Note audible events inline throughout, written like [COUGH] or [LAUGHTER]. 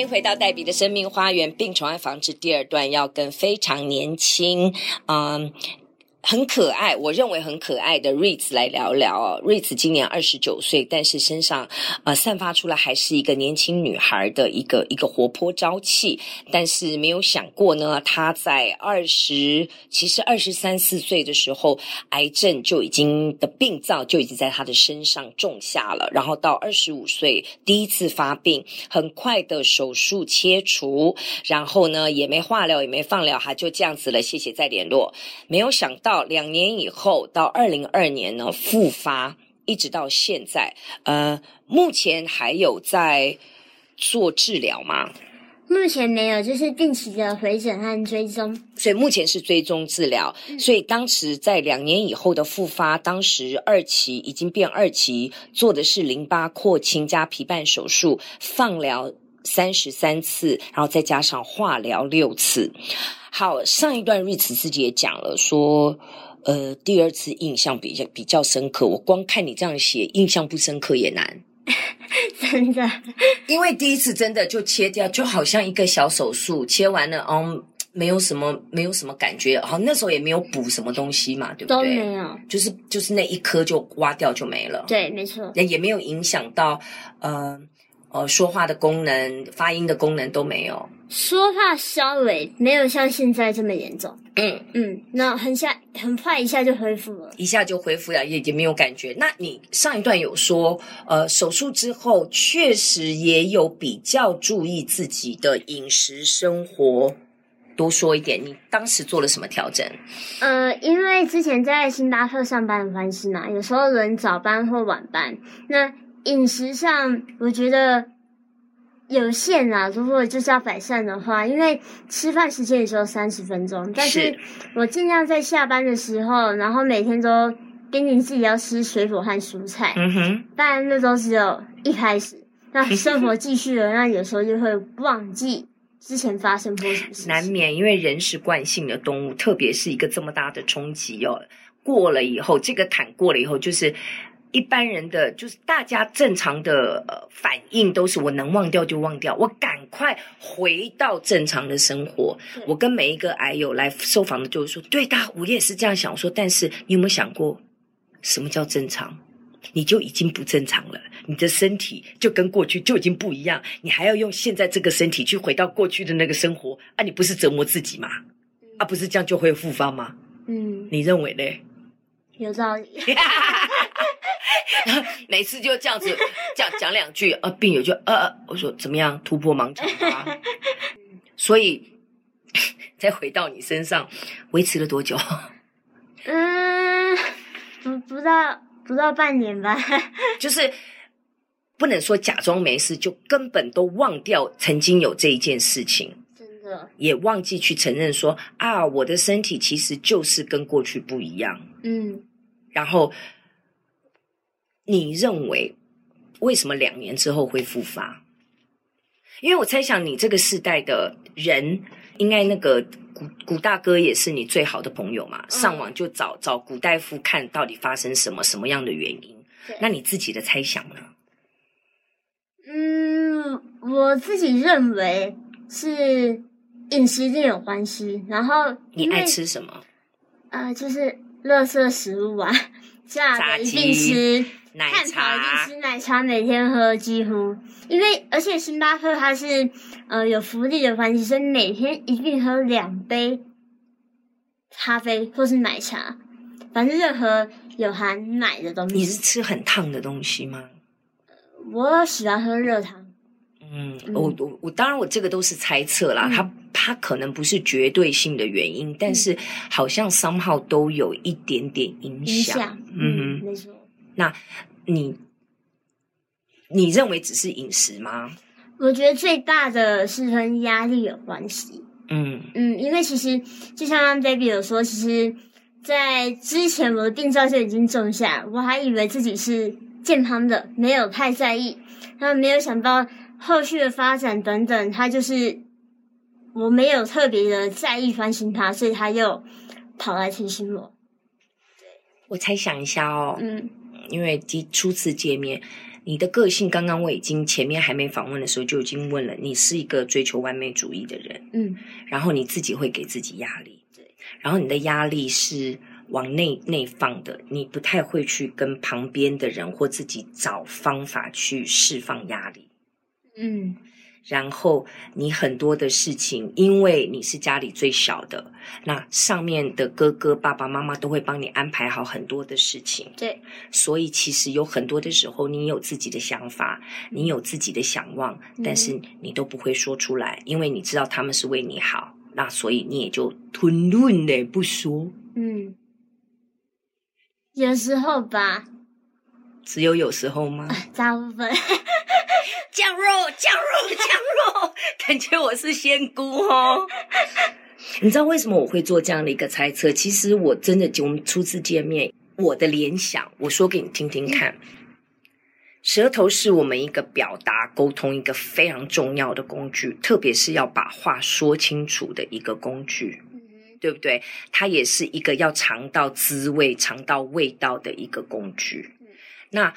欢迎回到黛比的生命花园，病虫害防治第二段，要跟非常年轻，嗯。很可爱，我认为很可爱的瑞子来聊聊哦。瑞子今年二十九岁，但是身上呃散发出来还是一个年轻女孩的一个一个活泼朝气。但是没有想过呢，她在二十其实二十三四岁的时候，癌症就已经的病灶就已经在她的身上种下了。然后到二十五岁第一次发病，很快的手术切除，然后呢也没化疗也没放疗，她就这样子了。谢谢再联络。没有想到。到两年以后，到二零二年呢复发，一直到现在，呃，目前还有在做治疗吗？目前没有，就是定期的回诊和追踪。所以目前是追踪治疗。嗯、所以当时在两年以后的复发，当时二期已经变二期，做的是淋巴扩清加皮瓣手术，放疗三十三次，然后再加上化疗六次。好，上一段瑞慈自己也讲了，说，呃，第二次印象比较比较深刻。我光看你这样写，印象不深刻也难，[LAUGHS] 真的。因为第一次真的就切掉，就好像一个小手术，切完了，嗯，没有什么，没有什么感觉。好，那时候也没有补什么东西嘛，对不对？都没有，就是就是那一颗就挖掉就没了。对，没错。也也没有影响到，呃。呃，说话的功能、发音的功能都没有。说话稍微没有像现在这么严重。嗯嗯，那很下很快一下就恢复了，一下就恢复了，也也没有感觉。那你上一段有说，呃，手术之后确实也有比较注意自己的饮食生活，多说一点。你当时做了什么调整？呃，因为之前在星巴克上班的关系嘛，有时候轮早班或晚班，那。饮食上，我觉得有限啊。如果就是要改善的话，因为吃饭时间也只有三十分钟，但是我尽量在下班的时候，然后每天都叮咛自己要吃水果和蔬菜。嗯哼，但那都只有一开始，那生活继续了，那有时候就会忘记之前发生过什么事。难免，因为人是惯性的动物，特别是一个这么大的冲击哦，过了以后，这个坎过了以后，就是。一般人的就是大家正常的呃反应都是我能忘掉就忘掉，我赶快回到正常的生活。我跟每一个癌友来受访的，就是说，对的，我也是这样想我说。但是你有没有想过，什么叫正常？你就已经不正常了，你的身体就跟过去就已经不一样，你还要用现在这个身体去回到过去的那个生活啊？你不是折磨自己吗？啊，不是这样就会复发吗？嗯，你认为呢？有道理。[LAUGHS] [LAUGHS] 每次就这样子 [LAUGHS] 讲讲两句，呃，病友就呃呃，我说怎么样突破盲肠啊？所以再回到你身上，维持了多久？嗯，不不到不到半年吧。就是不能说假装没事，就根本都忘掉曾经有这一件事情，真的也忘记去承认说啊，我的身体其实就是跟过去不一样。嗯，然后。你认为为什么两年之后会复发？因为我猜想你这个世代的人，应该那个古古大哥也是你最好的朋友嘛。上网就找找古大夫看到底发生什么什么样的原因。那你自己的猜想呢？嗯，我自己认为是饮食一定有关系。然后你爱吃什么？呃，就是垃圾食物啊，[LAUGHS] 炸的一定吃。奶茶，吃奶茶，每天喝几乎，因为而且星巴克它是呃有福利的关系，所以每天一定喝两杯咖啡或是奶茶，反正任何有含奶的东西。你是吃很烫的东西吗？我喜欢喝热汤。嗯，嗯我我我当然我这个都是猜测啦，嗯、它它可能不是绝对性的原因，嗯、但是好像 somehow 都有一点点影响。影响，嗯哼，没错。那你你认为只是饮食吗？我觉得最大的是跟压力有关系。嗯嗯，因为其实就像 Baby 有说，其实，在之前我的病灶就已经种下，我还以为自己是健康的，没有太在意。那没有想到后续的发展等等，他就是我没有特别的在意关心他，所以他又跑来提醒我。对，我猜想一下哦。嗯。因为第初次见面，你的个性，刚刚我已经前面还没访问的时候就已经问了，你是一个追求完美主义的人，嗯，然后你自己会给自己压力，对，然后你的压力是往内内放的，你不太会去跟旁边的人或自己找方法去释放压力，嗯。然后你很多的事情，因为你是家里最小的，那上面的哥哥、爸爸妈妈都会帮你安排好很多的事情。对，所以其实有很多的时候，你有自己的想法，你有自己的想望，嗯、但是你都不会说出来，因为你知道他们是为你好，那所以你也就吞吞的不说。嗯，有时候吧。只有有时候吗？[LAUGHS] 大部分。酱肉，酱肉，酱肉，[LAUGHS] 感觉我是仙姑哦。[LAUGHS] 你知道为什么我会做这样的一个猜测？其实我真的，就我们初次见面，我的联想，我说给你听听看。舌头是我们一个表达沟通一个非常重要的工具，特别是要把话说清楚的一个工具，对不对？它也是一个要尝到滋味、尝到味道的一个工具。那。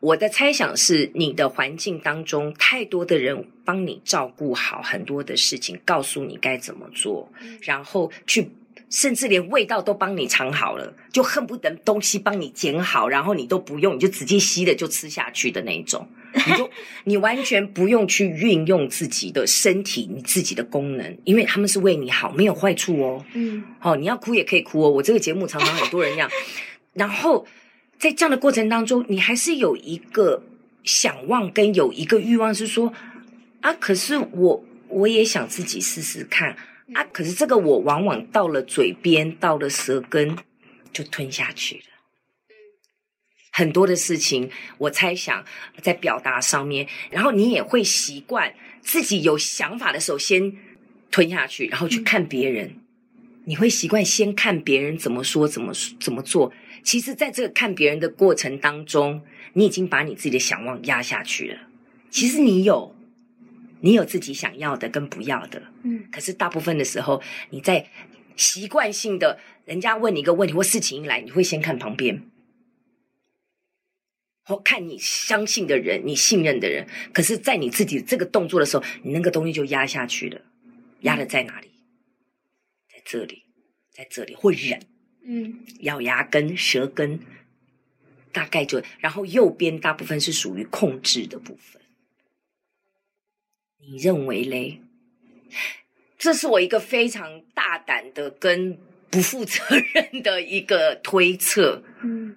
我的猜想是，你的环境当中太多的人帮你照顾好很多的事情，告诉你该怎么做，然后去，甚至连味道都帮你尝好了，就恨不得东西帮你剪好，然后你都不用，你就直接吸的就吃下去的那一种，[LAUGHS] 你就你完全不用去运用自己的身体，你自己的功能，因为他们是为你好，没有坏处哦。嗯，好，你要哭也可以哭哦。我这个节目常常很多人这样，[LAUGHS] 然后。在这样的过程当中，你还是有一个想望跟有一个欲望，是说啊，可是我我也想自己试试看啊，可是这个我往往到了嘴边，到了舌根就吞下去了。很多的事情，我猜想在表达上面，然后你也会习惯自己有想法的时候先吞下去，然后去看别人。你会习惯先看别人怎么说，怎么怎么做。其实，在这个看别人的过程当中，你已经把你自己的想望压下去了。其实你有，你有自己想要的跟不要的，嗯。可是大部分的时候，你在习惯性的，人家问你一个问题或事情一来，你会先看旁边，或看你相信的人、你信任的人。可是，在你自己这个动作的时候，你那个东西就压下去了。压的在哪里？在这里，在这里，会忍。嗯，咬牙根、舌根，大概就，然后右边大部分是属于控制的部分。你认为嘞？这是我一个非常大胆的跟不负责任的一个推测。嗯，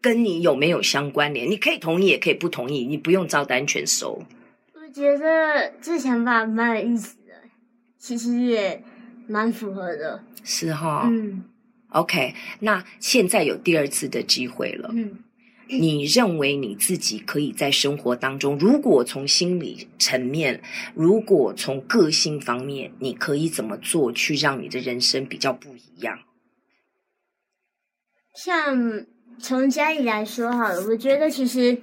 跟你有没有相关联？你可以同意，也可以不同意，你不用照单全收。我觉得这想法蛮有意思的，其实也蛮符合的。是哈，嗯。OK，那现在有第二次的机会了。嗯，你认为你自己可以在生活当中，如果从心理层面，如果从个性方面，你可以怎么做，去让你的人生比较不一样？像从家里来说好了，我觉得其实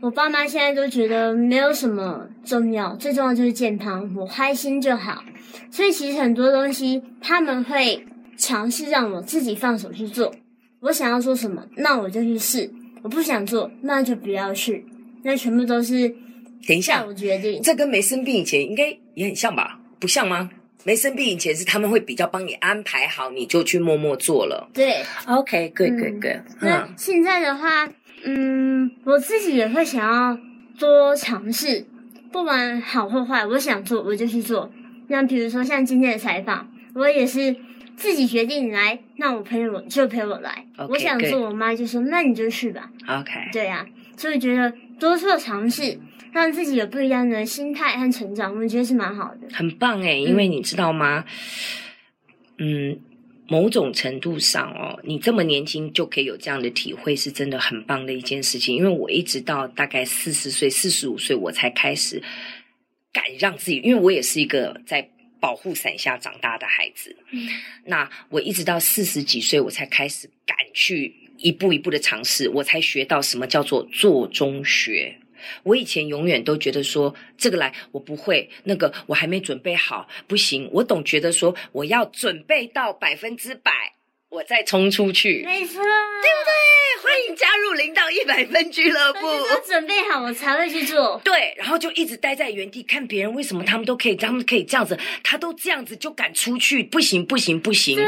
我爸妈现在都觉得没有什么重要，最重要就是健康，我开心就好。所以其实很多东西他们会。尝试让我自己放手去做，我想要做什么，那我就去试；我不想做，那就不要去。那全部都是等一下我决定。这跟没生病以前应该也很像吧？不像吗？没生病以前是他们会比较帮你安排好，你就去默默做了。对，OK，good，good，good。那现在的话，嗯，我自己也会想要多尝试，不管好或坏，我想做我就去做。那比如说像今天的采访，我也是。自己决定来，那我陪我就陪我来。Okay, 我想做，我妈就说：“那你就去吧。” OK，对呀、啊，所以觉得多做尝试，让自己有不一样的心态和成长，我觉得是蛮好的。很棒诶，因为你知道吗？嗯，嗯，某种程度上哦，你这么年轻就可以有这样的体会，是真的很棒的一件事情。因为我一直到大概四十岁、四十五岁，我才开始敢让自己，因为我也是一个在。保护伞下长大的孩子，嗯，那我一直到四十几岁，我才开始敢去一步一步的尝试，我才学到什么叫做做中学。我以前永远都觉得说这个来我不会，那个我还没准备好，不行。我总觉得说我要准备到百分之百，我再冲出去，没错，对不对？欢迎加入零到一百分俱乐部。我准备好，我才会去做。对，然后就一直待在原地看别人为什么他们都可以，他们可以这样子，他都这样子就敢出去，不行不行不行。对，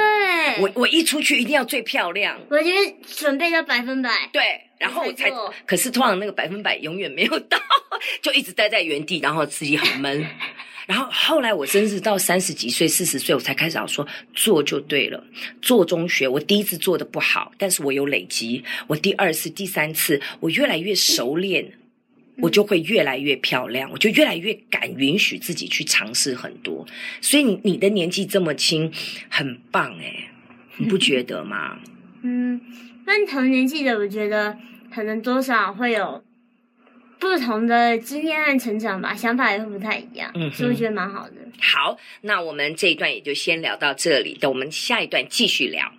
我我一出去一定要最漂亮。我觉得准备到百分百。对，然后我才，才可是突然那个百分百永远没有到，[LAUGHS] 就一直待在原地，然后自己很闷。[LAUGHS] 然后后来我真是到三十几岁、四十岁，我才开始要说做就对了，做中学。我第一次做的不好，但是我有累积。我第二次、第三次，我越来越熟练，我就会越来越漂亮，我就越来越敢允许自己去尝试很多。所以你你的年纪这么轻，很棒哎，你不觉得吗？嗯，跟同年纪的，我觉得可能多少会有。不同的经验和成长吧，想法也会不太一样，嗯，所以我觉得蛮好的。好，那我们这一段也就先聊到这里，等我们下一段继续聊。